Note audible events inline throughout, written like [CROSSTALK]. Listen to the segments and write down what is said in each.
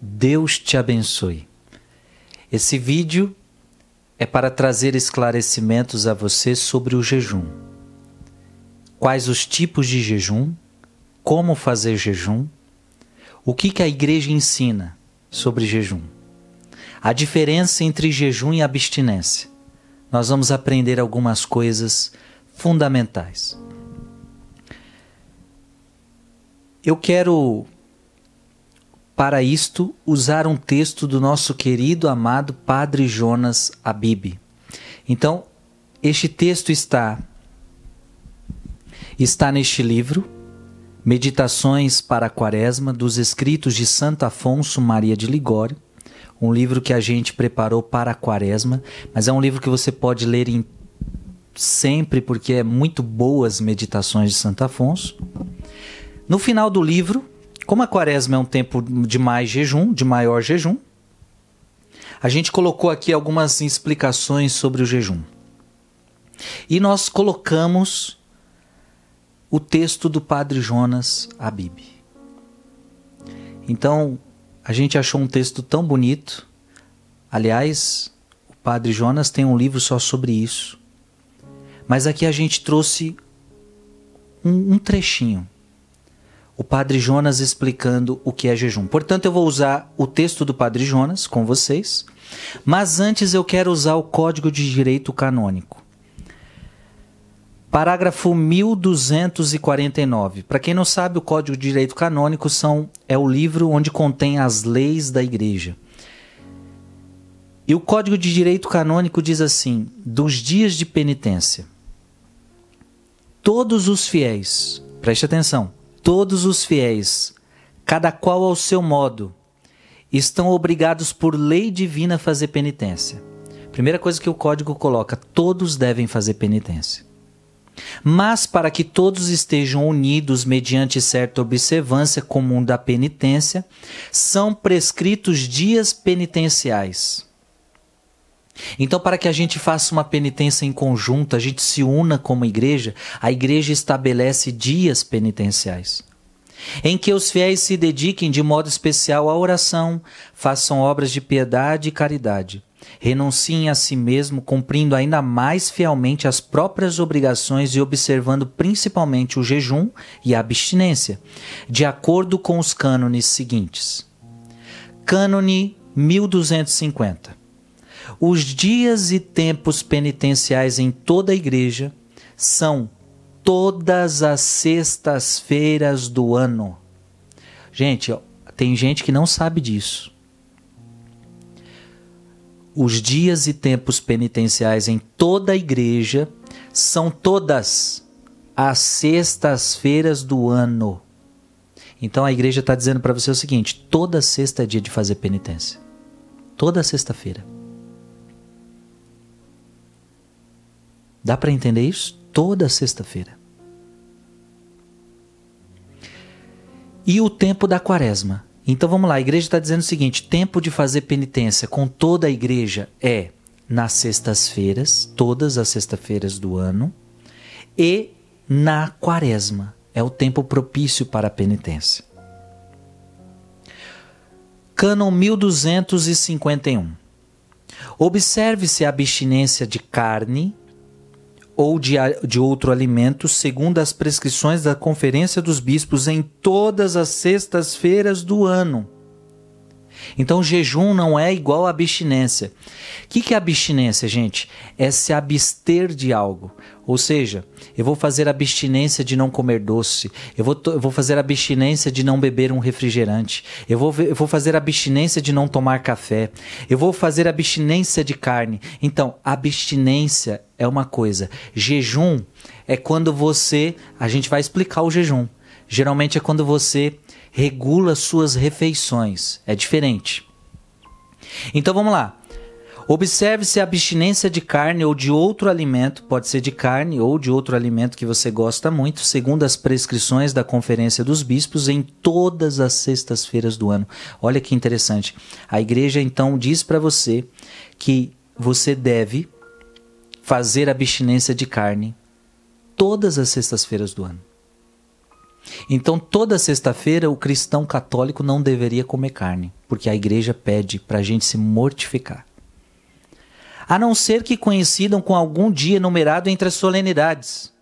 Deus te abençoe. Esse vídeo é para trazer esclarecimentos a você sobre o jejum. Quais os tipos de jejum, como fazer jejum, o que, que a igreja ensina sobre jejum, a diferença entre jejum e abstinência. Nós vamos aprender algumas coisas fundamentais. Eu quero para isto, usar um texto do nosso querido amado Padre Jonas Abib. Então, este texto está está neste livro, Meditações para a Quaresma, dos escritos de Santo Afonso Maria de Ligório, um livro que a gente preparou para a Quaresma, mas é um livro que você pode ler em sempre porque é muito boas meditações de Santo Afonso. No final do livro, como a quaresma é um tempo de mais jejum, de maior jejum, a gente colocou aqui algumas explicações sobre o jejum. E nós colocamos o texto do Padre Jonas Abib. Então, a gente achou um texto tão bonito. Aliás, o Padre Jonas tem um livro só sobre isso. Mas aqui a gente trouxe um, um trechinho o Padre Jonas explicando o que é jejum. Portanto, eu vou usar o texto do Padre Jonas com vocês, mas antes eu quero usar o Código de Direito Canônico. Parágrafo 1249. Para quem não sabe, o Código de Direito Canônico são, é o livro onde contém as leis da Igreja. E o Código de Direito Canônico diz assim: dos dias de penitência, todos os fiéis, preste atenção, Todos os fiéis, cada qual ao seu modo, estão obrigados por lei divina a fazer penitência. Primeira coisa que o código coloca: todos devem fazer penitência. Mas para que todos estejam unidos mediante certa observância comum da penitência, são prescritos dias penitenciais. Então, para que a gente faça uma penitência em conjunto, a gente se una como igreja, a igreja estabelece dias penitenciais. Em que os fiéis se dediquem de modo especial à oração, façam obras de piedade e caridade, renunciem a si mesmo, cumprindo ainda mais fielmente as próprias obrigações e observando principalmente o jejum e a abstinência, de acordo com os cânones seguintes. Cânone 1250 os dias e tempos penitenciais em toda a igreja são todas as sextas-feiras do ano. Gente, tem gente que não sabe disso. Os dias e tempos penitenciais em toda a igreja são todas as sextas-feiras do ano. Então a igreja está dizendo para você o seguinte: toda sexta é dia de fazer penitência. Toda sexta-feira. Dá para entender isso? Toda sexta-feira. E o tempo da quaresma. Então vamos lá, a igreja está dizendo o seguinte: tempo de fazer penitência com toda a igreja é nas sextas-feiras, todas as sextas-feiras do ano, e na quaresma. É o tempo propício para a penitência. Cânon 1251. Observe-se a abstinência de carne, ou de, de outro alimento, segundo as prescrições da Conferência dos Bispos, em todas as sextas-feiras do ano. Então, jejum não é igual a abstinência. O que, que é abstinência, gente? É se abster de algo. Ou seja, eu vou fazer abstinência de não comer doce, eu vou, eu vou fazer abstinência de não beber um refrigerante, eu vou, eu vou fazer abstinência de não tomar café, eu vou fazer abstinência de carne. Então, abstinência é uma coisa, jejum é quando você. A gente vai explicar o jejum. Geralmente é quando você regula suas refeições. É diferente. Então vamos lá. Observe-se a abstinência de carne ou de outro alimento, pode ser de carne ou de outro alimento que você gosta muito, segundo as prescrições da Conferência dos Bispos, em todas as sextas-feiras do ano. Olha que interessante. A igreja então diz para você que você deve fazer abstinência de carne todas as sextas-feiras do ano. Então, toda sexta-feira, o cristão católico não deveria comer carne, porque a igreja pede para a gente se mortificar. A não ser que coincidam com algum dia numerado entre as solenidades.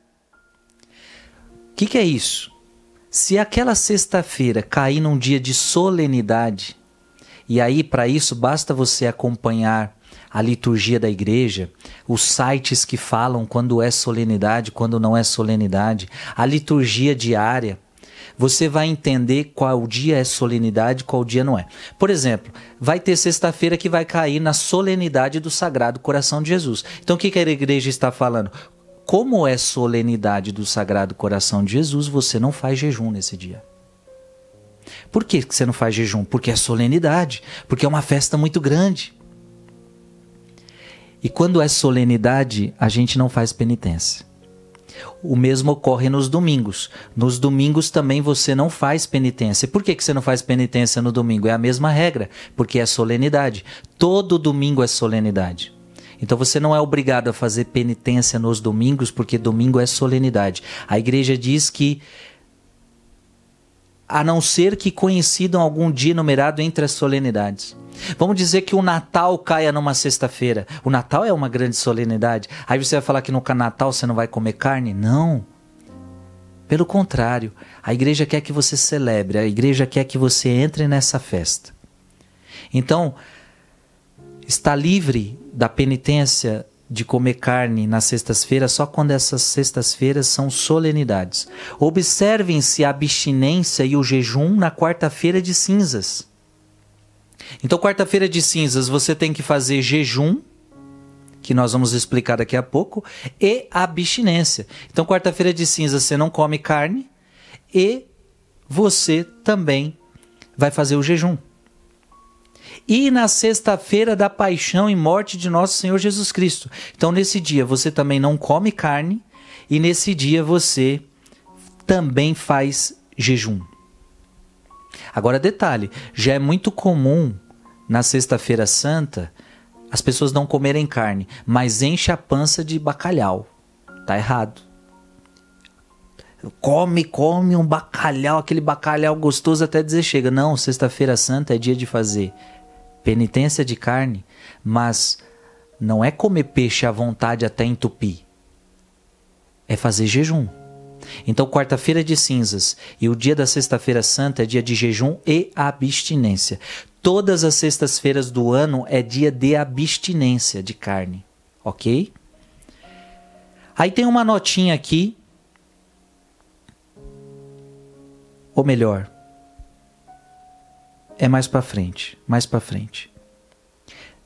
O que, que é isso? Se aquela sexta-feira cair num dia de solenidade, e aí para isso basta você acompanhar a liturgia da igreja, os sites que falam quando é solenidade, quando não é solenidade, a liturgia diária, você vai entender qual dia é solenidade, qual dia não é. Por exemplo, vai ter sexta-feira que vai cair na solenidade do Sagrado Coração de Jesus. Então o que, que a igreja está falando? Como é solenidade do Sagrado Coração de Jesus, você não faz jejum nesse dia. Por que você não faz jejum? Porque é solenidade, porque é uma festa muito grande. E quando é solenidade, a gente não faz penitência. O mesmo ocorre nos domingos. Nos domingos também você não faz penitência. Por que, que você não faz penitência no domingo? É a mesma regra, porque é solenidade. Todo domingo é solenidade. Então você não é obrigado a fazer penitência nos domingos, porque domingo é solenidade. A igreja diz que a não ser que coincidam algum dia numerado entre as solenidades. Vamos dizer que o Natal caia numa sexta-feira. O Natal é uma grande solenidade. Aí você vai falar que no Natal você não vai comer carne? Não. Pelo contrário, a igreja quer que você celebre, a igreja quer que você entre nessa festa. Então, está livre da penitência de comer carne nas sextas-feiras só quando essas sextas-feiras são solenidades. Observem-se a abstinência e o jejum na quarta-feira de cinzas. Então, quarta-feira de cinzas, você tem que fazer jejum, que nós vamos explicar daqui a pouco, e abstinência. Então, quarta-feira de cinzas, você não come carne e você também vai fazer o jejum. E na sexta-feira da paixão e morte de nosso Senhor Jesus Cristo. Então, nesse dia, você também não come carne e nesse dia você também faz jejum. Agora, detalhe: já é muito comum na Sexta-feira Santa as pessoas não comerem carne, mas enche a pança de bacalhau. Tá errado. Come, come um bacalhau, aquele bacalhau gostoso até dizer chega. Não, Sexta-feira Santa é dia de fazer penitência de carne, mas não é comer peixe à vontade até entupir. É fazer jejum. Então, quarta-feira de cinzas e o dia da Sexta-feira Santa é dia de jejum e abstinência. Todas as sextas-feiras do ano é dia de abstinência de carne, ok? Aí tem uma notinha aqui, ou melhor, é mais para frente, mais para frente.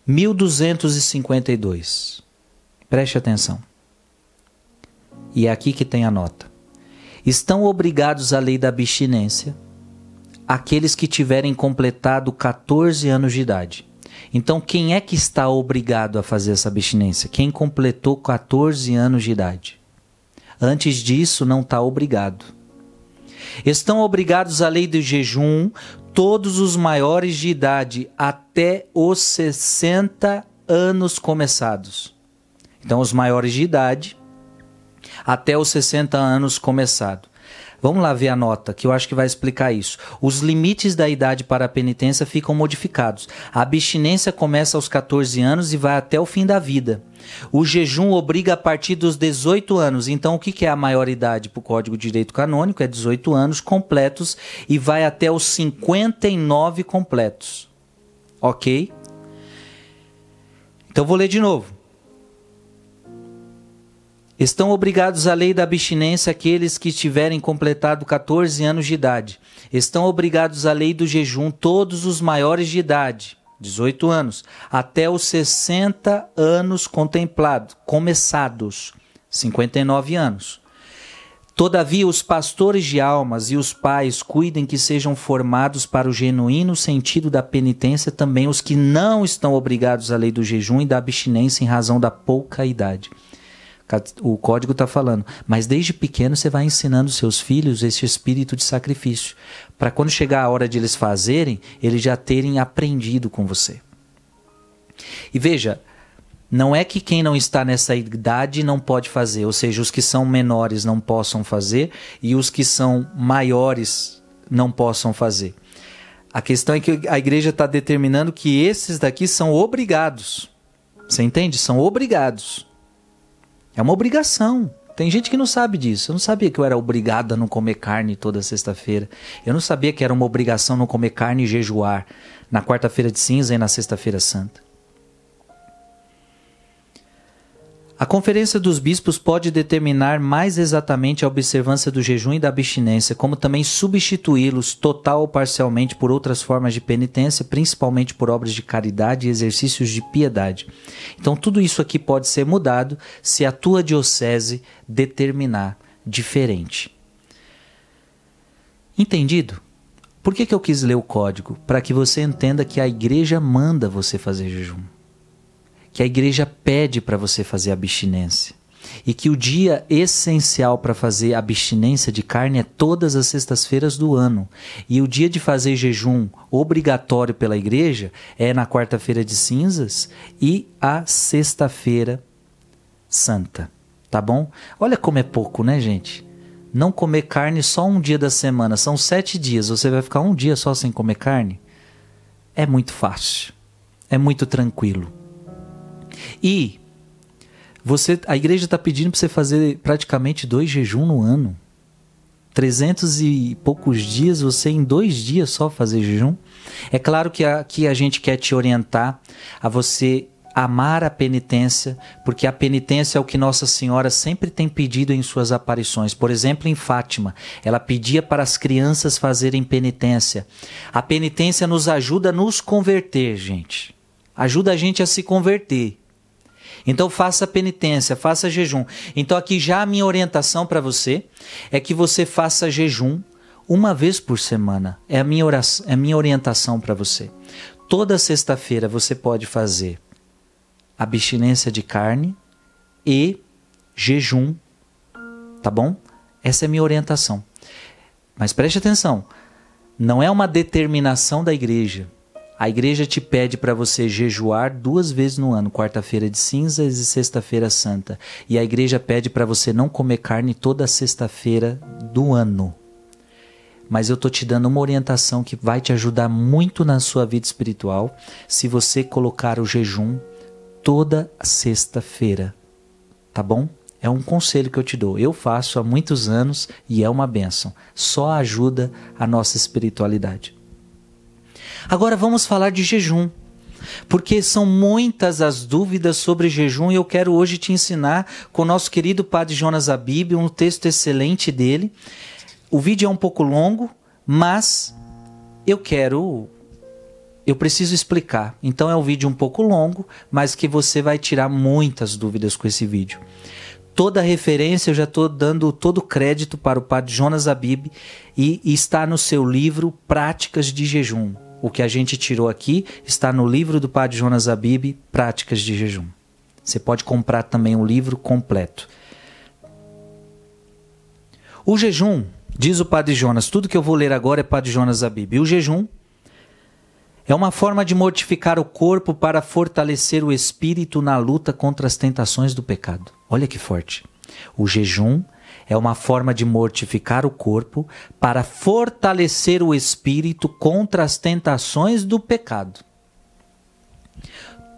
1252. Preste atenção. E é aqui que tem a nota estão obrigados à lei da abstinência aqueles que tiverem completado 14 anos de idade. Então, quem é que está obrigado a fazer essa abstinência? Quem completou 14 anos de idade. Antes disso, não está obrigado. Estão obrigados à lei do jejum todos os maiores de idade até os 60 anos começados. Então, os maiores de idade até os 60 anos começado. Vamos lá ver a nota, que eu acho que vai explicar isso. Os limites da idade para a penitência ficam modificados. A abstinência começa aos 14 anos e vai até o fim da vida. O jejum obriga a partir dos 18 anos. Então, o que é a maior idade para o Código de Direito Canônico? É 18 anos completos e vai até os 59 completos. Ok? Então, vou ler de novo. Estão obrigados à lei da abstinência aqueles que tiverem completado 14 anos de idade. Estão obrigados à lei do jejum todos os maiores de idade, 18 anos, até os 60 anos contemplados, começados, 59 anos. Todavia, os pastores de almas e os pais cuidem que sejam formados para o genuíno sentido da penitência também os que não estão obrigados à lei do jejum e da abstinência em razão da pouca idade o código está falando. Mas desde pequeno você vai ensinando seus filhos esse espírito de sacrifício. Para quando chegar a hora de eles fazerem, eles já terem aprendido com você. E veja, Não é que quem não está nessa idade não pode fazer, ou seja, os que são menores não possam fazer e os que são maiores não possam fazer. A questão é que a igreja está determinando que esses daqui são obrigados. Você entende? São obrigados. É uma obrigação. Tem gente que não sabe disso. Eu não sabia que eu era obrigado a não comer carne toda sexta-feira. Eu não sabia que era uma obrigação não comer carne e jejuar na quarta-feira de cinza e na sexta-feira santa. A Conferência dos Bispos pode determinar mais exatamente a observância do jejum e da abstinência, como também substituí-los total ou parcialmente por outras formas de penitência, principalmente por obras de caridade e exercícios de piedade. Então, tudo isso aqui pode ser mudado se a tua diocese determinar diferente. Entendido? Por que, que eu quis ler o código? Para que você entenda que a igreja manda você fazer jejum que a igreja pede para você fazer abstinência. E que o dia essencial para fazer abstinência de carne é todas as sextas-feiras do ano. E o dia de fazer jejum obrigatório pela igreja é na quarta-feira de cinzas e a sexta-feira santa. Tá bom? Olha como é pouco, né, gente? Não comer carne só um dia da semana, são sete dias. Você vai ficar um dia só sem comer carne? É muito fácil. É muito tranquilo. E você, a igreja está pedindo para você fazer praticamente dois jejum no ano. Trezentos e poucos dias, você em dois dias só fazer jejum. É claro que aqui a gente quer te orientar a você amar a penitência, porque a penitência é o que Nossa Senhora sempre tem pedido em suas aparições. Por exemplo, em Fátima, ela pedia para as crianças fazerem penitência. A penitência nos ajuda a nos converter, gente. Ajuda a gente a se converter. Então faça penitência, faça jejum. Então aqui já a minha orientação para você é que você faça jejum uma vez por semana. É a minha oração, é a minha orientação para você. Toda sexta-feira você pode fazer abstinência de carne e jejum, tá bom? Essa é a minha orientação. Mas preste atenção, não é uma determinação da igreja. A igreja te pede para você jejuar duas vezes no ano, quarta-feira de cinzas e sexta-feira santa. E a igreja pede para você não comer carne toda sexta-feira do ano. Mas eu tô te dando uma orientação que vai te ajudar muito na sua vida espiritual se você colocar o jejum toda sexta-feira. Tá bom? É um conselho que eu te dou. Eu faço há muitos anos e é uma benção. Só ajuda a nossa espiritualidade. Agora vamos falar de jejum. Porque são muitas as dúvidas sobre jejum e eu quero hoje te ensinar com o nosso querido Padre Jonas Abib, um texto excelente dele. O vídeo é um pouco longo, mas eu quero eu preciso explicar. Então é um vídeo um pouco longo, mas que você vai tirar muitas dúvidas com esse vídeo. Toda referência eu já estou dando todo crédito para o Padre Jonas Abib e, e está no seu livro Práticas de Jejum. O que a gente tirou aqui está no livro do Padre Jonas Abib, Práticas de Jejum. Você pode comprar também o livro completo. O jejum, diz o Padre Jonas, tudo que eu vou ler agora é Padre Jonas Abib. o jejum é uma forma de mortificar o corpo para fortalecer o espírito na luta contra as tentações do pecado. Olha que forte. O jejum é uma forma de mortificar o corpo para fortalecer o espírito contra as tentações do pecado.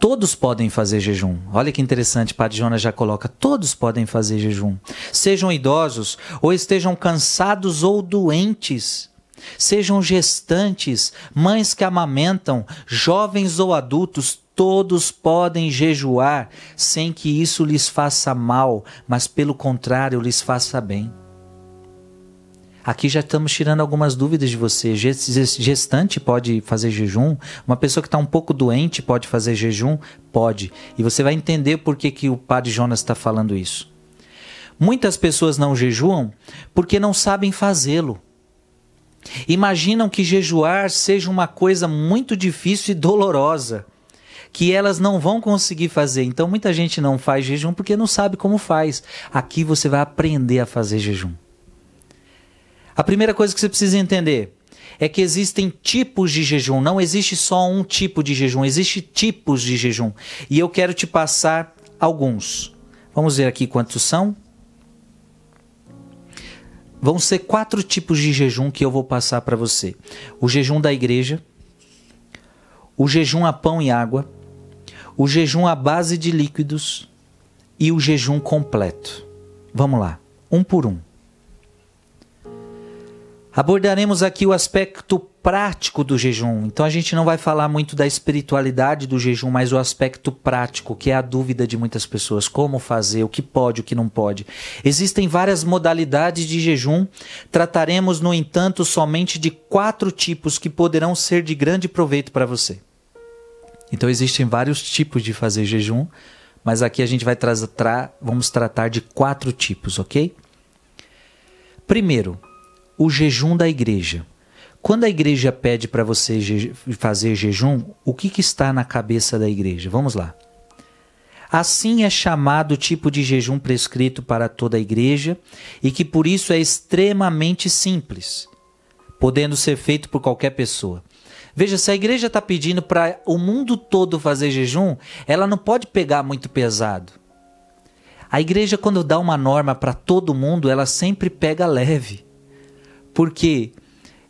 Todos podem fazer jejum. Olha que interessante, Padre Jonas já coloca: todos podem fazer jejum. Sejam idosos, ou estejam cansados ou doentes. Sejam gestantes, mães que amamentam, jovens ou adultos, Todos podem jejuar sem que isso lhes faça mal, mas pelo contrário lhes faça bem. Aqui já estamos tirando algumas dúvidas de você. Gestante pode fazer jejum? Uma pessoa que está um pouco doente pode fazer jejum? Pode. E você vai entender por que, que o padre Jonas está falando isso. Muitas pessoas não jejuam porque não sabem fazê-lo. Imaginam que jejuar seja uma coisa muito difícil e dolorosa que elas não vão conseguir fazer. Então muita gente não faz jejum porque não sabe como faz. Aqui você vai aprender a fazer jejum. A primeira coisa que você precisa entender é que existem tipos de jejum. Não existe só um tipo de jejum, existe tipos de jejum. E eu quero te passar alguns. Vamos ver aqui quantos são. Vão ser quatro tipos de jejum que eu vou passar para você: o jejum da igreja, o jejum a pão e água, o jejum à base de líquidos e o jejum completo. Vamos lá, um por um. Abordaremos aqui o aspecto prático do jejum. Então a gente não vai falar muito da espiritualidade do jejum, mas o aspecto prático, que é a dúvida de muitas pessoas: como fazer, o que pode, o que não pode. Existem várias modalidades de jejum. Trataremos, no entanto, somente de quatro tipos que poderão ser de grande proveito para você. Então existem vários tipos de fazer jejum, mas aqui a gente vai tratar, vamos tratar de quatro tipos, ok? Primeiro, o jejum da igreja. Quando a igreja pede para você je fazer jejum, o que, que está na cabeça da igreja? Vamos lá. Assim é chamado o tipo de jejum prescrito para toda a igreja e que por isso é extremamente simples, podendo ser feito por qualquer pessoa. Veja, se a igreja está pedindo para o mundo todo fazer jejum, ela não pode pegar muito pesado. A igreja, quando dá uma norma para todo mundo, ela sempre pega leve porque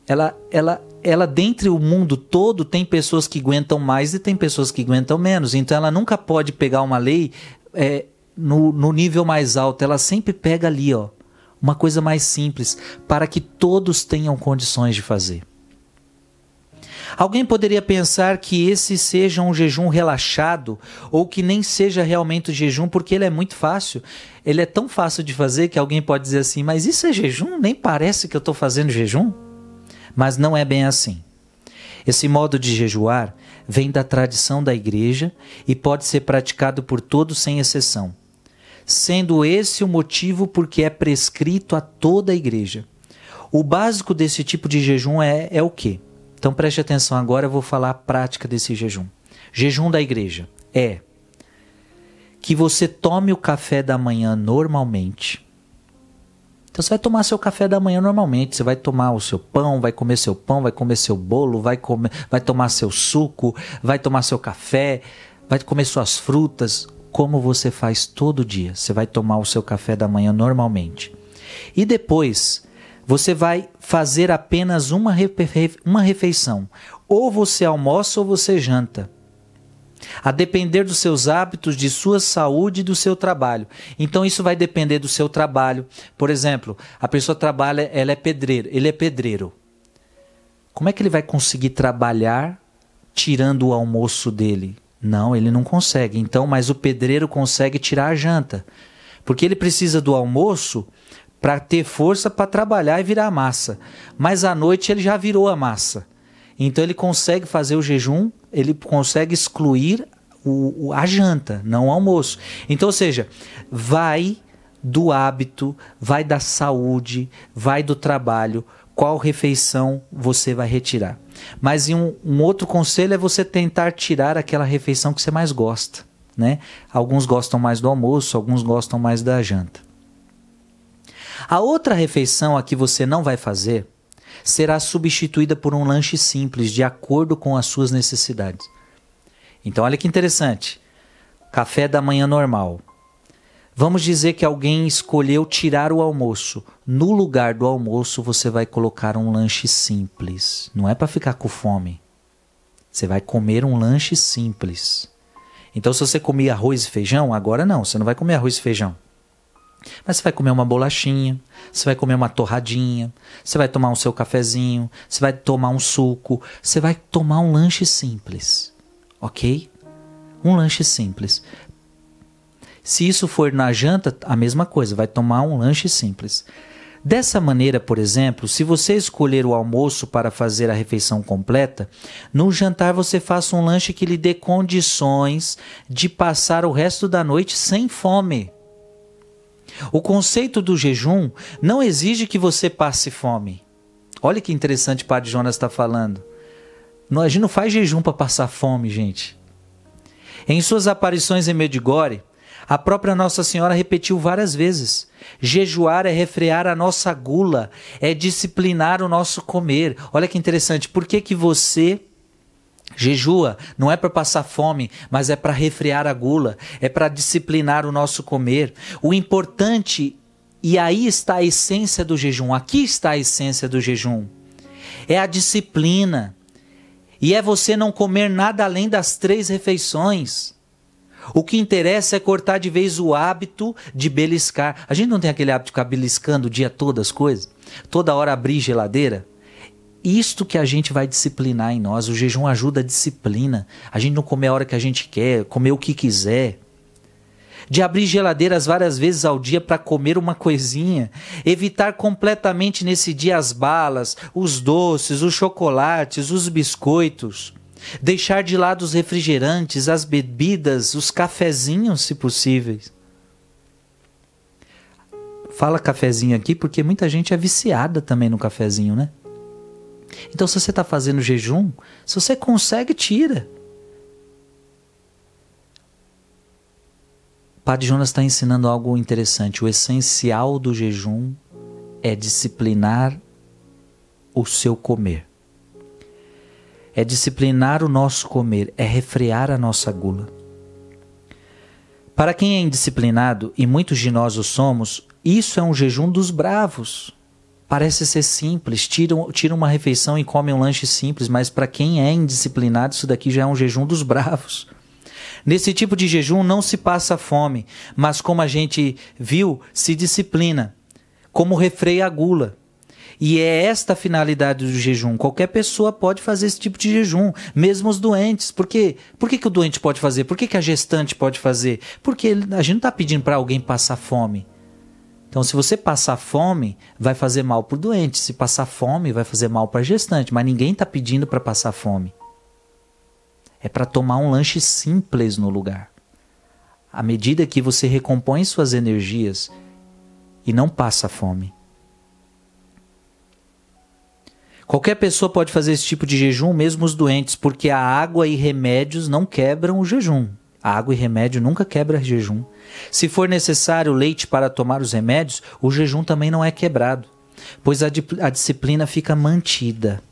ela, ela, ela dentre o mundo todo tem pessoas que aguentam mais e tem pessoas que aguentam menos. Então ela nunca pode pegar uma lei é, no, no nível mais alto. Ela sempre pega ali, ó, uma coisa mais simples para que todos tenham condições de fazer. Alguém poderia pensar que esse seja um jejum relaxado ou que nem seja realmente jejum, porque ele é muito fácil. Ele é tão fácil de fazer que alguém pode dizer assim: mas isso é jejum? Nem parece que eu estou fazendo jejum. Mas não é bem assim. Esse modo de jejuar vem da tradição da igreja e pode ser praticado por todos sem exceção, sendo esse o motivo porque é prescrito a toda a igreja. O básico desse tipo de jejum é, é o quê? Então preste atenção agora, eu vou falar a prática desse jejum. Jejum da igreja é que você tome o café da manhã normalmente. Então você vai tomar seu café da manhã normalmente, você vai tomar o seu pão, vai comer seu pão, vai comer seu bolo, vai comer, vai tomar seu suco, vai tomar seu café, vai comer suas frutas, como você faz todo dia. Você vai tomar o seu café da manhã normalmente. E depois você vai fazer apenas uma, uma refeição. Ou você almoça ou você janta. A depender dos seus hábitos, de sua saúde e do seu trabalho. Então isso vai depender do seu trabalho. Por exemplo, a pessoa trabalha, ela é pedreiro, ele é pedreiro. Como é que ele vai conseguir trabalhar tirando o almoço dele? Não, ele não consegue. Então, mas o pedreiro consegue tirar a janta. Porque ele precisa do almoço para ter força para trabalhar e virar massa. Mas à noite ele já virou a massa. Então ele consegue fazer o jejum, ele consegue excluir o, a janta, não o almoço. Então, ou seja, vai do hábito, vai da saúde, vai do trabalho, qual refeição você vai retirar. Mas um, um outro conselho é você tentar tirar aquela refeição que você mais gosta. Né? Alguns gostam mais do almoço, alguns gostam mais da janta. A outra refeição a que você não vai fazer será substituída por um lanche simples, de acordo com as suas necessidades. Então, olha que interessante. Café da manhã normal. Vamos dizer que alguém escolheu tirar o almoço. No lugar do almoço, você vai colocar um lanche simples. Não é para ficar com fome. Você vai comer um lanche simples. Então, se você comia arroz e feijão, agora não, você não vai comer arroz e feijão. Mas você vai comer uma bolachinha, você vai comer uma torradinha, você vai tomar o seu cafezinho, você vai tomar um suco, você vai tomar um lanche simples, ok? Um lanche simples. Se isso for na janta, a mesma coisa, vai tomar um lanche simples. Dessa maneira, por exemplo, se você escolher o almoço para fazer a refeição completa, no jantar você faça um lanche que lhe dê condições de passar o resto da noite sem fome. O conceito do jejum não exige que você passe fome. Olha que interessante o Padre Jonas está falando. A gente não faz jejum para passar fome, gente. Em suas aparições em Medigore, A própria Nossa Senhora repetiu várias vezes. Jejuar é refrear a nossa gula, é disciplinar o nosso comer. Olha que interessante, por que, que você jejua? Não é para passar fome, mas é para refrear a gula, é para disciplinar o nosso comer. O importante, e aí está a essência do jejum, aqui está a essência do jejum, é a disciplina. E é você não comer nada além das três refeições. O que interessa é cortar de vez o hábito de beliscar. A gente não tem aquele hábito de ficar beliscando o dia todo as coisas? Toda hora abrir geladeira? Isto que a gente vai disciplinar em nós. O jejum ajuda a disciplina. A gente não comer a hora que a gente quer, comer o que quiser. De abrir geladeiras várias vezes ao dia para comer uma coisinha. Evitar completamente nesse dia as balas, os doces, os chocolates, os biscoitos Deixar de lado os refrigerantes, as bebidas, os cafezinhos, se possíveis. Fala cafezinho aqui porque muita gente é viciada também no cafezinho, né? Então, se você está fazendo jejum, se você consegue, tira. Padre Jonas está ensinando algo interessante. O essencial do jejum é disciplinar o seu comer é disciplinar o nosso comer, é refrear a nossa gula. Para quem é indisciplinado, e muitos de nós o somos, isso é um jejum dos bravos. Parece ser simples, tira, tira uma refeição e come um lanche simples, mas para quem é indisciplinado, isso daqui já é um jejum dos bravos. Nesse tipo de jejum não se passa fome, mas como a gente viu, se disciplina, como refreia a gula. E é esta a finalidade do jejum. Qualquer pessoa pode fazer esse tipo de jejum, mesmo os doentes. Por quê? Por que, que o doente pode fazer? Por que, que a gestante pode fazer? Porque a gente não está pedindo para alguém passar fome. Então, se você passar fome, vai fazer mal para o doente. Se passar fome, vai fazer mal para a gestante. Mas ninguém está pedindo para passar fome. É para tomar um lanche simples no lugar. À medida que você recompõe suas energias e não passa fome. Qualquer pessoa pode fazer esse tipo de jejum, mesmo os doentes, porque a água e remédios não quebram o jejum. Água e remédio nunca quebra jejum. Se for necessário leite para tomar os remédios, o jejum também não é quebrado, pois a, a disciplina fica mantida.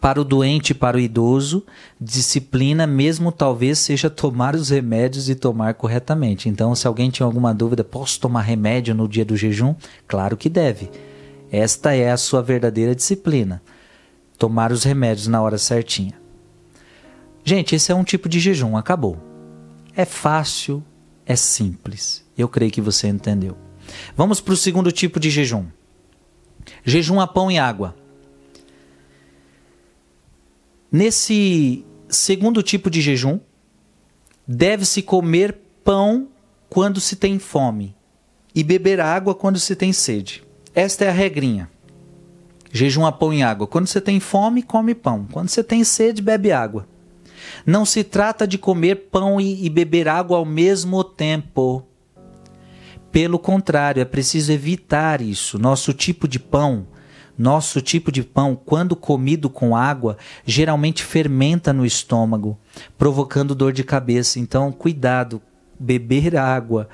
Para o doente e para o idoso, disciplina mesmo talvez seja tomar os remédios e tomar corretamente. Então, se alguém tinha alguma dúvida, posso tomar remédio no dia do jejum? Claro que deve esta é a sua verdadeira disciplina. Tomar os remédios na hora certinha. Gente, esse é um tipo de jejum, acabou. É fácil, é simples. Eu creio que você entendeu. Vamos para o segundo tipo de jejum. Jejum a pão e água. Nesse segundo tipo de jejum, deve-se comer pão quando se tem fome e beber água quando se tem sede. Esta é a regrinha. Jejum a pão e água. Quando você tem fome, come pão. Quando você tem sede, bebe água. Não se trata de comer pão e, e beber água ao mesmo tempo. Pelo contrário, é preciso evitar isso. Nosso tipo de pão, nosso tipo de pão, quando comido com água, geralmente fermenta no estômago, provocando dor de cabeça. Então, cuidado, beber água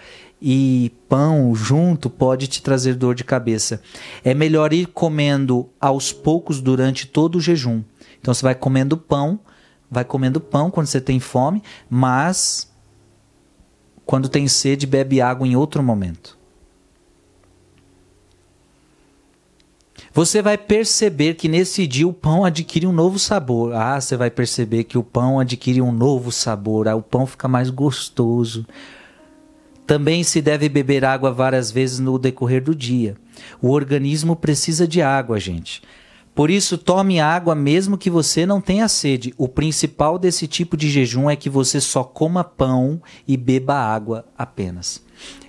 e pão junto pode te trazer dor de cabeça. É melhor ir comendo aos poucos durante todo o jejum. Então você vai comendo pão, vai comendo pão quando você tem fome, mas quando tem sede, bebe água em outro momento. Você vai perceber que nesse dia o pão adquire um novo sabor. Ah, você vai perceber que o pão adquire um novo sabor. Ah, o pão fica mais gostoso. Também se deve beber água várias vezes no decorrer do dia. O organismo precisa de água, gente. Por isso, tome água mesmo que você não tenha sede. O principal desse tipo de jejum é que você só coma pão e beba água apenas.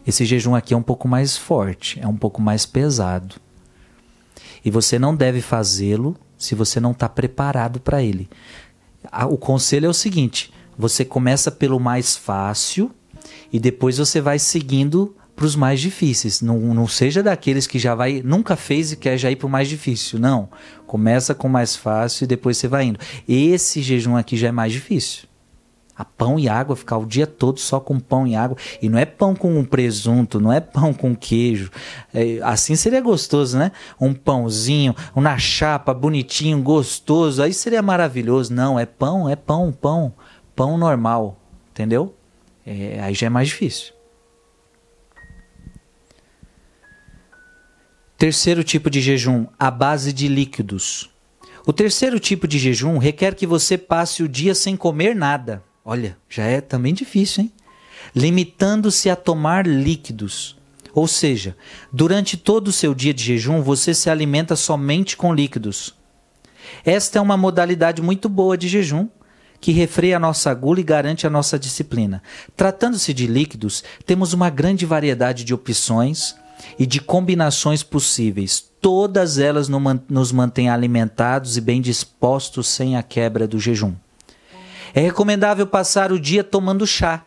Esse jejum aqui é um pouco mais forte, é um pouco mais pesado. E você não deve fazê-lo se você não está preparado para ele. O conselho é o seguinte: você começa pelo mais fácil e depois você vai seguindo para os mais difíceis. Não, não seja daqueles que já vai, nunca fez e quer já ir para o mais difícil. Não. Começa com o mais fácil e depois você vai indo. Esse jejum aqui já é mais difícil. A pão e água, ficar o dia todo só com pão e água. E não é pão com presunto, não é pão com queijo. É, assim seria gostoso, né? Um pãozinho, um na chapa, bonitinho, gostoso. Aí seria maravilhoso. Não, é pão, é pão, pão. Pão normal, entendeu? É, aí já é mais difícil. Terceiro tipo de jejum, a base de líquidos. O terceiro tipo de jejum requer que você passe o dia sem comer nada. Olha, já é também difícil, hein? Limitando-se a tomar líquidos. Ou seja, durante todo o seu dia de jejum, você se alimenta somente com líquidos. Esta é uma modalidade muito boa de jejum, que refreia a nossa gula e garante a nossa disciplina. Tratando-se de líquidos, temos uma grande variedade de opções e de combinações possíveis. Todas elas nos mantêm alimentados e bem dispostos sem a quebra do jejum. É recomendável passar o dia tomando chá.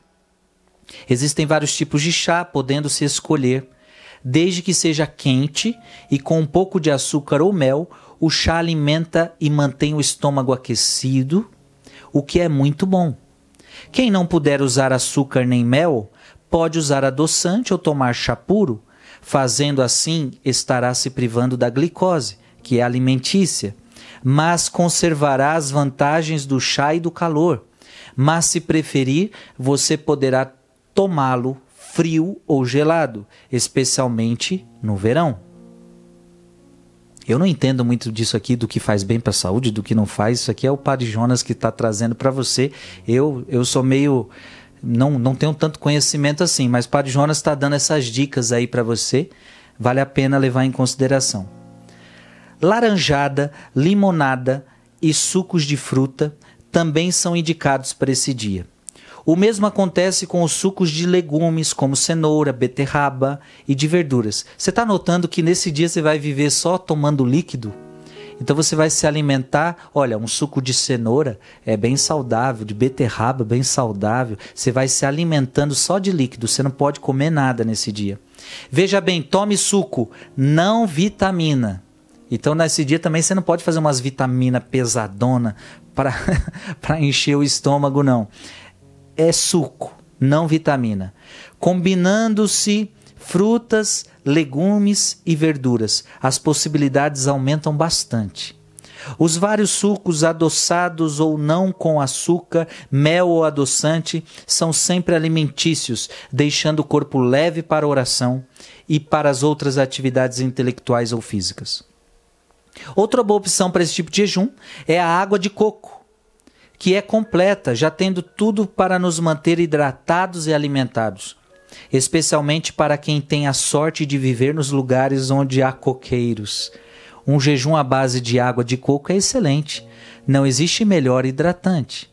Existem vários tipos de chá, podendo se escolher. Desde que seja quente e com um pouco de açúcar ou mel, o chá alimenta e mantém o estômago aquecido, o que é muito bom. Quem não puder usar açúcar nem mel, pode usar adoçante ou tomar chá puro. Fazendo assim, estará se privando da glicose, que é alimentícia mas conservará as vantagens do chá e do calor. Mas se preferir, você poderá tomá-lo frio ou gelado, especialmente no verão. Eu não entendo muito disso aqui, do que faz bem para a saúde, do que não faz. Isso aqui é o Padre Jonas que está trazendo para você. Eu, eu sou meio. Não, não tenho tanto conhecimento assim, mas o Padre Jonas está dando essas dicas aí para você. Vale a pena levar em consideração laranjada, limonada e sucos de fruta também são indicados para esse dia. O mesmo acontece com os sucos de legumes, como cenoura, beterraba e de verduras. Você está notando que nesse dia você vai viver só tomando líquido? Então você vai se alimentar, olha, um suco de cenoura é bem saudável, de beterraba bem saudável. Você vai se alimentando só de líquido, você não pode comer nada nesse dia. Veja bem, tome suco, não vitamina. Então, nesse dia também você não pode fazer umas vitaminas pesadona para [LAUGHS] encher o estômago, não. É suco, não vitamina. Combinando-se frutas, legumes e verduras, as possibilidades aumentam bastante. Os vários sucos adoçados ou não com açúcar, mel ou adoçante são sempre alimentícios, deixando o corpo leve para a oração e para as outras atividades intelectuais ou físicas. Outra boa opção para esse tipo de jejum é a água de coco, que é completa, já tendo tudo para nos manter hidratados e alimentados, especialmente para quem tem a sorte de viver nos lugares onde há coqueiros. Um jejum à base de água de coco é excelente, não existe melhor hidratante.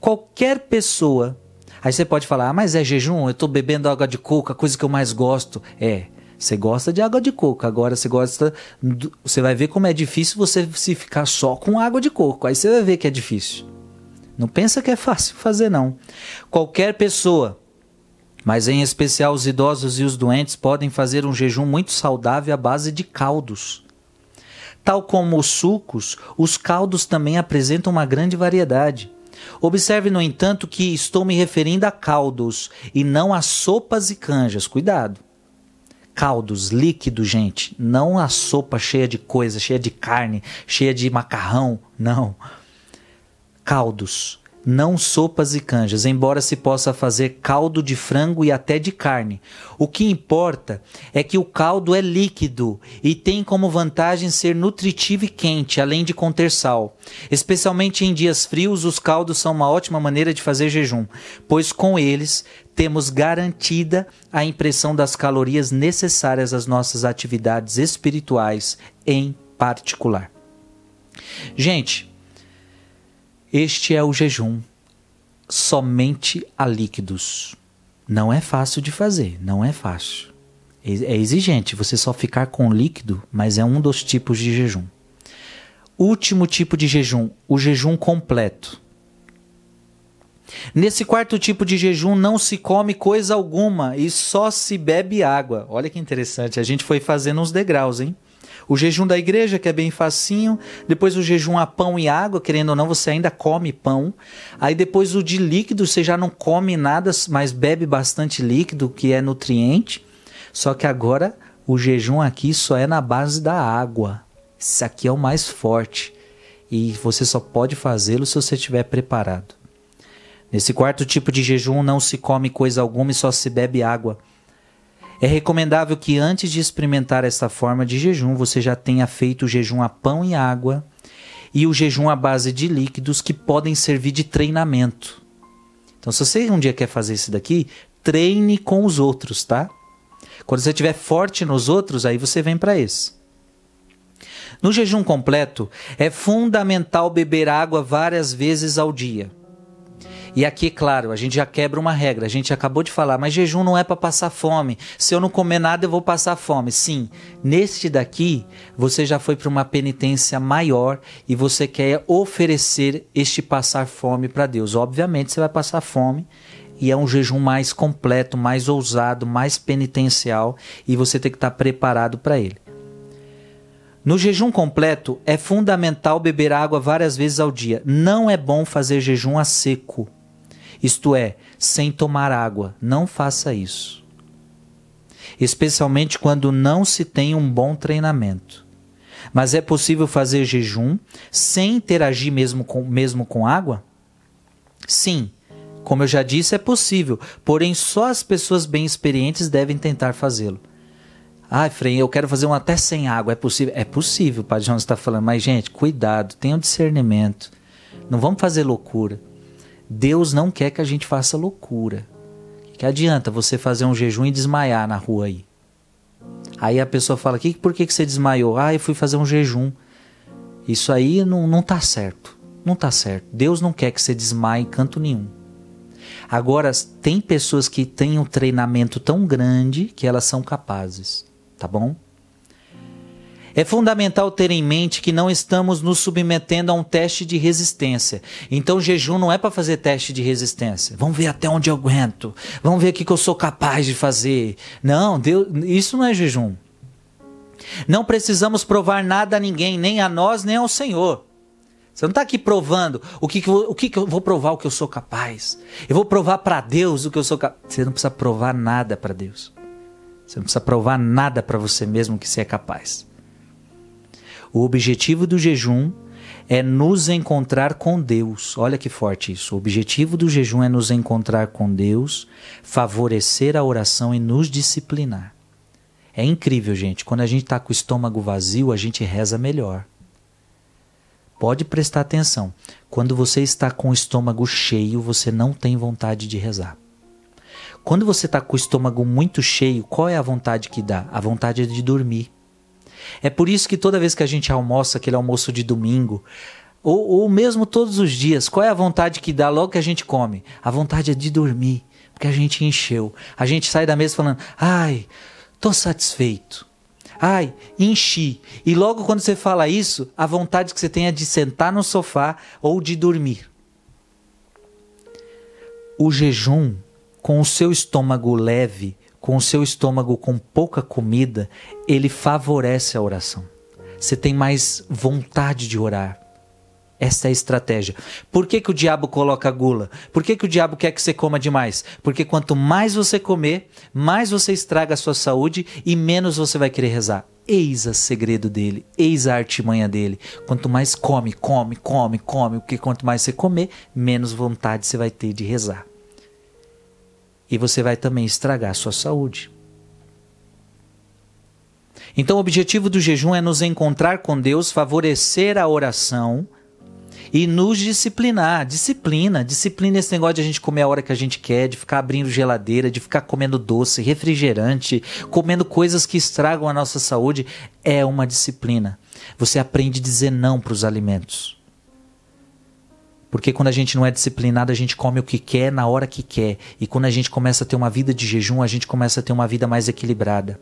Qualquer pessoa Aí você pode falar, ah, mas é jejum, eu estou bebendo água de coco, a coisa que eu mais gosto. É, você gosta de água de coco, agora você gosta. Do... Você vai ver como é difícil você se ficar só com água de coco. Aí você vai ver que é difícil. Não pensa que é fácil fazer, não. Qualquer pessoa, mas em especial os idosos e os doentes, podem fazer um jejum muito saudável à base de caldos. Tal como os sucos, os caldos também apresentam uma grande variedade. Observe, no entanto, que estou me referindo a caldos e não a sopas e canjas. Cuidado caldos, líquidos, gente. Não a sopa cheia de coisa, cheia de carne, cheia de macarrão. Não. Caldos não sopas e canjas, embora se possa fazer caldo de frango e até de carne. O que importa é que o caldo é líquido e tem como vantagem ser nutritivo e quente, além de conter sal. Especialmente em dias frios, os caldos são uma ótima maneira de fazer jejum, pois com eles temos garantida a impressão das calorias necessárias às nossas atividades espirituais em particular. Gente, este é o jejum somente a líquidos. Não é fácil de fazer, não é fácil. É exigente você só ficar com líquido, mas é um dos tipos de jejum. Último tipo de jejum, o jejum completo. Nesse quarto tipo de jejum não se come coisa alguma e só se bebe água. Olha que interessante, a gente foi fazendo uns degraus, hein? O jejum da igreja, que é bem facinho. Depois o jejum a pão e água, querendo ou não, você ainda come pão. Aí depois o de líquido, você já não come nada, mas bebe bastante líquido, que é nutriente. Só que agora o jejum aqui só é na base da água. Esse aqui é o mais forte. E você só pode fazê-lo se você estiver preparado. Nesse quarto tipo de jejum não se come coisa alguma e só se bebe água. É recomendável que antes de experimentar esta forma de jejum, você já tenha feito o jejum a pão e água e o jejum à base de líquidos que podem servir de treinamento. Então, se você um dia quer fazer isso daqui, treine com os outros, tá? Quando você estiver forte nos outros, aí você vem para esse. No jejum completo, é fundamental beber água várias vezes ao dia. E aqui, claro, a gente já quebra uma regra. A gente acabou de falar, mas jejum não é para passar fome. Se eu não comer nada, eu vou passar fome. Sim, neste daqui, você já foi para uma penitência maior e você quer oferecer este passar fome para Deus. Obviamente, você vai passar fome e é um jejum mais completo, mais ousado, mais penitencial e você tem que estar preparado para ele. No jejum completo, é fundamental beber água várias vezes ao dia. Não é bom fazer jejum a seco isto é, sem tomar água. Não faça isso. Especialmente quando não se tem um bom treinamento. Mas é possível fazer jejum sem interagir mesmo com, mesmo com água? Sim, como eu já disse, é possível, porém só as pessoas bem experientes devem tentar fazê-lo. Ah, Frei, eu quero fazer um até sem água. É possível? É possível, o Padre João está falando. Mas, gente, cuidado, tenham discernimento. Não vamos fazer loucura. Deus não quer que a gente faça loucura. Que adianta você fazer um jejum e desmaiar na rua aí? Aí a pessoa fala: que, por que, que você desmaiou? Ah, eu fui fazer um jejum. Isso aí não, não tá certo. Não tá certo. Deus não quer que você desmaie em canto nenhum. Agora, tem pessoas que têm um treinamento tão grande que elas são capazes, tá bom? É fundamental ter em mente que não estamos nos submetendo a um teste de resistência. Então, jejum não é para fazer teste de resistência. Vamos ver até onde eu aguento. Vamos ver o que eu sou capaz de fazer. Não, Deus, isso não é jejum. Não precisamos provar nada a ninguém, nem a nós, nem ao Senhor. Você não está aqui provando o que, que, o que, que eu vou provar o que eu sou capaz. Eu vou provar para Deus o que eu sou capaz. Você não precisa provar nada para Deus. Você não precisa provar nada para você mesmo que você é capaz. O objetivo do jejum é nos encontrar com Deus. Olha que forte isso. O objetivo do jejum é nos encontrar com Deus, favorecer a oração e nos disciplinar. É incrível, gente. Quando a gente está com o estômago vazio, a gente reza melhor. Pode prestar atenção. Quando você está com o estômago cheio, você não tem vontade de rezar. Quando você está com o estômago muito cheio, qual é a vontade que dá? A vontade é de dormir. É por isso que toda vez que a gente almoça, aquele almoço de domingo, ou, ou mesmo todos os dias, qual é a vontade que dá logo que a gente come? A vontade é de dormir, porque a gente encheu. A gente sai da mesa falando: ai, tô satisfeito. Ai, enchi. E logo quando você fala isso, a vontade que você tem é de sentar no sofá ou de dormir. O jejum, com o seu estômago leve, com o seu estômago com pouca comida, ele favorece a oração. Você tem mais vontade de orar. Essa é a estratégia. Por que, que o diabo coloca gula? Por que, que o diabo quer que você coma demais? Porque quanto mais você comer, mais você estraga a sua saúde e menos você vai querer rezar. Eis o segredo dele, eis a artimanha dele. Quanto mais come, come, come, come, porque quanto mais você comer, menos vontade você vai ter de rezar e você vai também estragar a sua saúde. Então, o objetivo do jejum é nos encontrar com Deus, favorecer a oração e nos disciplinar. Disciplina, disciplina esse negócio de a gente comer a hora que a gente quer, de ficar abrindo geladeira, de ficar comendo doce, refrigerante, comendo coisas que estragam a nossa saúde. É uma disciplina. Você aprende a dizer não para os alimentos. Porque quando a gente não é disciplinado, a gente come o que quer na hora que quer. E quando a gente começa a ter uma vida de jejum, a gente começa a ter uma vida mais equilibrada.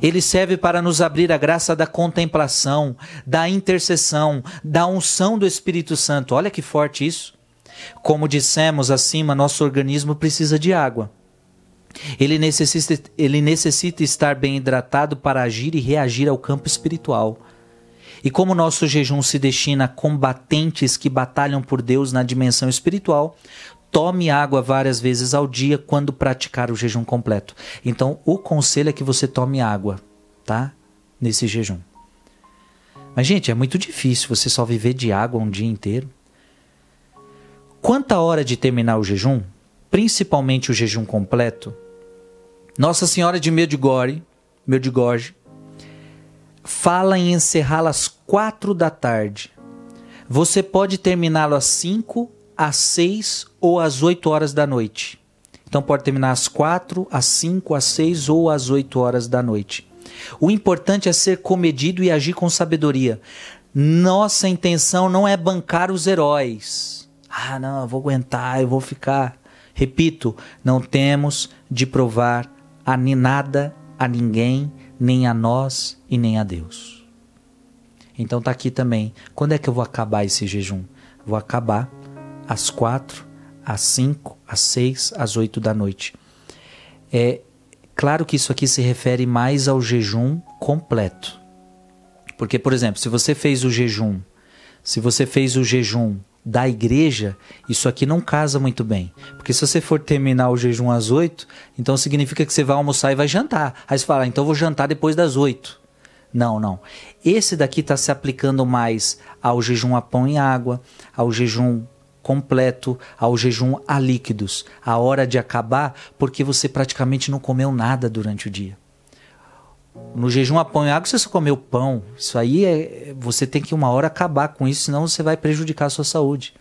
Ele serve para nos abrir a graça da contemplação, da intercessão, da unção do Espírito Santo. Olha que forte isso. Como dissemos acima, nosso organismo precisa de água. Ele necessita, ele necessita estar bem hidratado para agir e reagir ao campo espiritual. E como nosso jejum se destina a combatentes que batalham por Deus na dimensão espiritual, tome água várias vezes ao dia quando praticar o jejum completo. Então, o conselho é que você tome água, tá? Nesse jejum. Mas, gente, é muito difícil você só viver de água um dia inteiro. Quanta hora de terminar o jejum, principalmente o jejum completo, Nossa Senhora de Medjugorje, Medjugorje fala em encerrá-lo às quatro da tarde. Você pode terminá-lo às cinco, às seis ou às oito horas da noite. Então pode terminar às quatro, às cinco, às seis ou às oito horas da noite. O importante é ser comedido e agir com sabedoria. Nossa intenção não é bancar os heróis. Ah, não, eu vou aguentar, eu vou ficar. Repito, não temos de provar a nada a ninguém nem a nós e nem a Deus. Então tá aqui também. Quando é que eu vou acabar esse jejum? Vou acabar às quatro, às cinco, às seis, às oito da noite. É claro que isso aqui se refere mais ao jejum completo. Porque, por exemplo, se você fez o jejum, se você fez o jejum da igreja, isso aqui não casa muito bem. Porque se você for terminar o jejum às 8, então significa que você vai almoçar e vai jantar. Aí você fala, ah, então vou jantar depois das 8. Não, não. Esse daqui está se aplicando mais ao jejum a pão e água, ao jejum completo, ao jejum a líquidos. A hora de acabar, porque você praticamente não comeu nada durante o dia. No jejum a pão água você só comeu pão. Isso aí é. Você tem que uma hora acabar com isso, senão você vai prejudicar a sua saúde.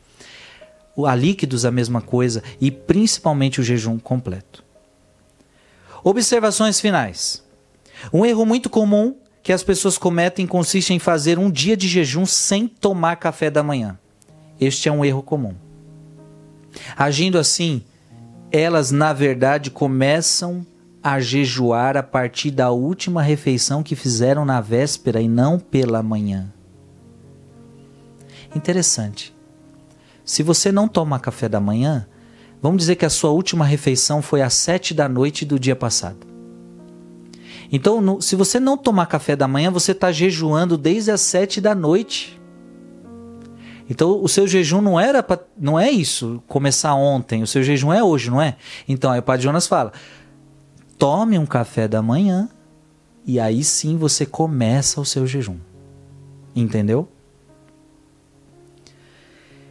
O, a líquidos a mesma coisa e principalmente o jejum completo. Observações finais. Um erro muito comum que as pessoas cometem consiste em fazer um dia de jejum sem tomar café da manhã. Este é um erro comum. Agindo assim, elas na verdade começam a jejuar a partir da última refeição que fizeram na véspera e não pela manhã. Interessante. Se você não toma café da manhã, vamos dizer que a sua última refeição foi às sete da noite do dia passado. Então, no, se você não tomar café da manhã, você está jejuando desde as sete da noite. Então, o seu jejum não era pra, não é isso, começar ontem. O seu jejum é hoje, não é? Então, aí o Padre Jonas fala: tome um café da manhã e aí sim você começa o seu jejum. Entendeu?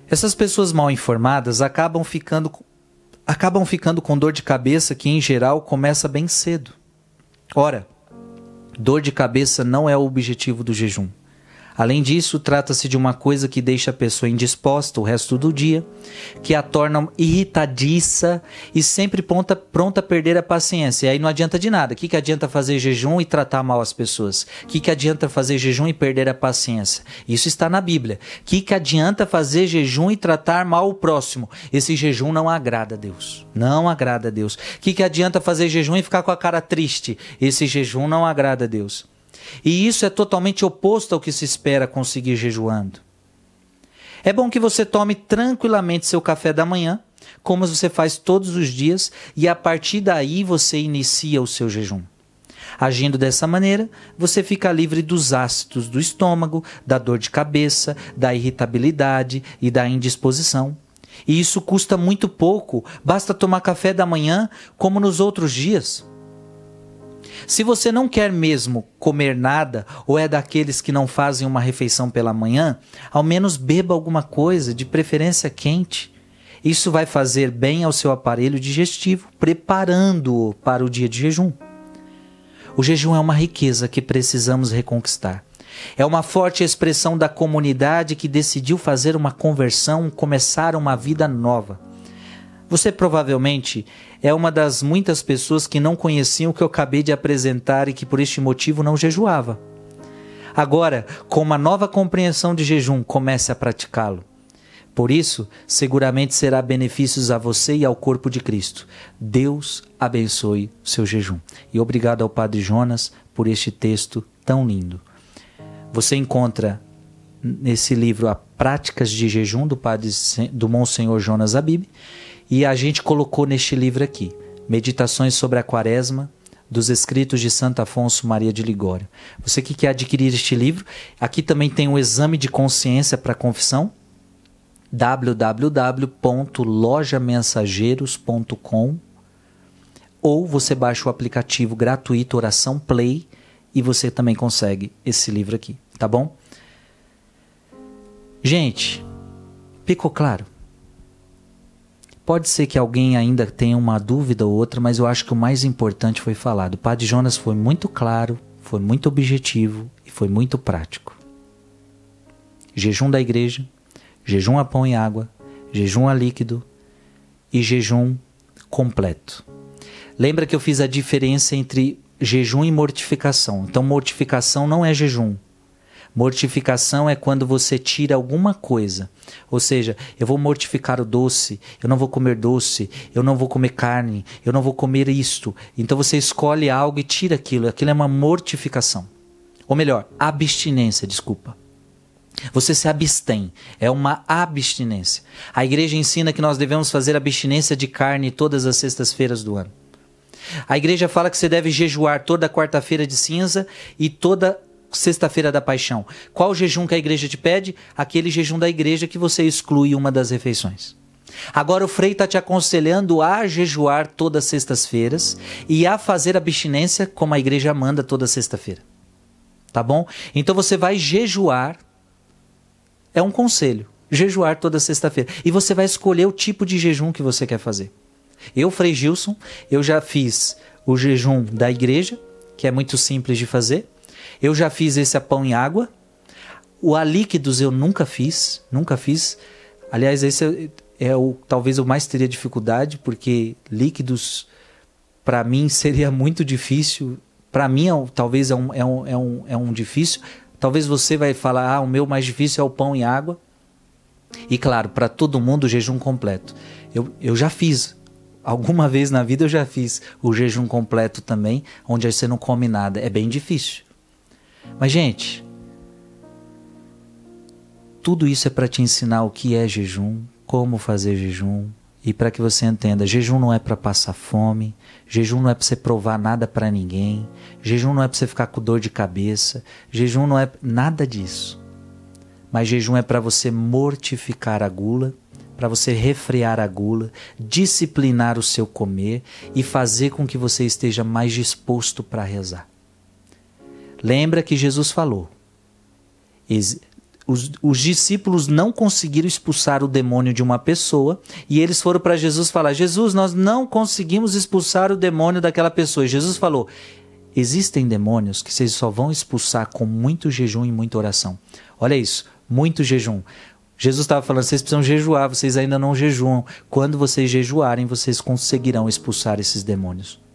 Essas pessoas mal informadas acabam ficando acabam ficando com dor de cabeça que em geral começa bem cedo. Ora, dor de cabeça não é o objetivo do jejum. Além disso, trata-se de uma coisa que deixa a pessoa indisposta o resto do dia, que a torna irritadiça e sempre pronta, pronta a perder a paciência. E aí não adianta de nada. O que, que adianta fazer jejum e tratar mal as pessoas? O que, que adianta fazer jejum e perder a paciência? Isso está na Bíblia. O que, que adianta fazer jejum e tratar mal o próximo? Esse jejum não agrada a Deus. Não agrada a Deus. O que, que adianta fazer jejum e ficar com a cara triste? Esse jejum não agrada a Deus. E isso é totalmente oposto ao que se espera conseguir jejuando. É bom que você tome tranquilamente seu café da manhã, como você faz todos os dias, e a partir daí você inicia o seu jejum. Agindo dessa maneira, você fica livre dos ácidos do estômago, da dor de cabeça, da irritabilidade e da indisposição. E isso custa muito pouco, basta tomar café da manhã como nos outros dias. Se você não quer mesmo comer nada ou é daqueles que não fazem uma refeição pela manhã, ao menos beba alguma coisa, de preferência quente. Isso vai fazer bem ao seu aparelho digestivo, preparando-o para o dia de jejum. O jejum é uma riqueza que precisamos reconquistar. É uma forte expressão da comunidade que decidiu fazer uma conversão, começar uma vida nova. Você provavelmente é uma das muitas pessoas que não conheciam o que eu acabei de apresentar e que por este motivo não jejuava. Agora, com uma nova compreensão de jejum, comece a praticá-lo. Por isso, seguramente será benefícios a você e ao corpo de Cristo. Deus abençoe seu jejum. E obrigado ao Padre Jonas por este texto tão lindo. Você encontra nesse livro a Práticas de Jejum do Padre do Monsenhor Jonas Abib e a gente colocou neste livro aqui Meditações sobre a Quaresma, dos escritos de Santo Afonso Maria de Ligório. Você que quer adquirir este livro, aqui também tem um exame de consciência para confissão www.lojamensageiros.com ou você baixa o aplicativo gratuito Oração Play e você também consegue esse livro aqui, tá bom? Gente, ficou claro? Pode ser que alguém ainda tenha uma dúvida ou outra, mas eu acho que o mais importante foi falado. O Padre Jonas foi muito claro, foi muito objetivo e foi muito prático. Jejum da igreja, jejum a pão e água, jejum a líquido e jejum completo. Lembra que eu fiz a diferença entre jejum e mortificação. Então, mortificação não é jejum. Mortificação é quando você tira alguma coisa. Ou seja, eu vou mortificar o doce, eu não vou comer doce, eu não vou comer carne, eu não vou comer isto. Então você escolhe algo e tira aquilo. Aquilo é uma mortificação. Ou melhor, abstinência, desculpa. Você se abstém, é uma abstinência. A igreja ensina que nós devemos fazer abstinência de carne todas as sextas-feiras do ano. A igreja fala que você deve jejuar toda quarta-feira de cinza e toda sexta-feira da paixão. Qual jejum que a igreja te pede? Aquele jejum da igreja que você exclui uma das refeições. Agora o Frei está te aconselhando a jejuar todas as sextas-feiras e a fazer abstinência como a igreja manda toda sexta-feira. Tá bom? Então você vai jejuar. É um conselho. Jejuar toda sexta-feira. E você vai escolher o tipo de jejum que você quer fazer. Eu, Frei Gilson, eu já fiz o jejum da igreja, que é muito simples de fazer. Eu já fiz esse a pão e água. O a líquidos eu nunca fiz, nunca fiz. Aliás, esse é, é o talvez eu mais teria dificuldade, porque líquidos para mim [LAUGHS] seria muito difícil. Para mim, é, talvez é um, é, um, é, um, é um difícil. Talvez você vai falar, ah, o meu mais difícil é o pão e água. E claro, para todo mundo o jejum completo. Eu, eu já fiz. Alguma [LAUGHS] vez na vida eu já fiz o jejum completo também, onde você não come nada. É bem difícil. Mas, gente, tudo isso é para te ensinar o que é jejum, como fazer jejum e para que você entenda: jejum não é para passar fome, jejum não é para você provar nada para ninguém, jejum não é para você ficar com dor de cabeça, jejum não é nada disso. Mas jejum é para você mortificar a gula, para você refrear a gula, disciplinar o seu comer e fazer com que você esteja mais disposto para rezar. Lembra que Jesus falou: os, os, discípulos não conseguiram expulsar o demônio de uma pessoa e eles foram para Jesus falar: Jesus, nós não conseguimos expulsar o demônio daquela pessoa. E Jesus falou: Existem demônios que vocês só vão expulsar com muito jejum e muita oração. Olha isso, muito jejum. Jesus estava falando: vocês precisam jejuar, vocês ainda não jejuam. Quando vocês jejuarem, vocês conseguirão expulsar esses demônios.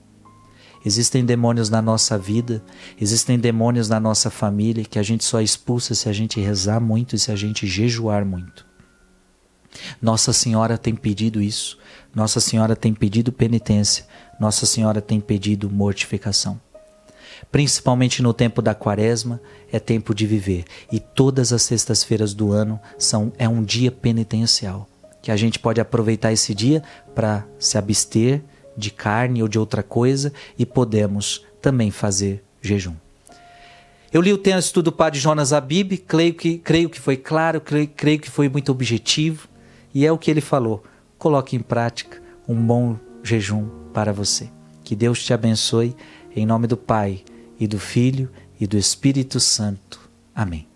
Existem demônios na nossa vida, existem demônios na nossa família que a gente só expulsa se a gente rezar muito e se a gente jejuar muito. Nossa Senhora tem pedido isso, Nossa Senhora tem pedido penitência, Nossa Senhora tem pedido mortificação. Principalmente no tempo da quaresma, é tempo de viver. E todas as sextas-feiras do ano são é um dia penitencial. Que a gente pode aproveitar esse dia para se abster de carne ou de outra coisa e podemos também fazer jejum. Eu li o texto do padre Jonas Abib, creio que, creio que foi claro, creio, creio que foi muito objetivo e é o que ele falou. Coloque em prática um bom jejum para você. Que Deus te abençoe, em nome do Pai, e do Filho, e do Espírito Santo. Amém.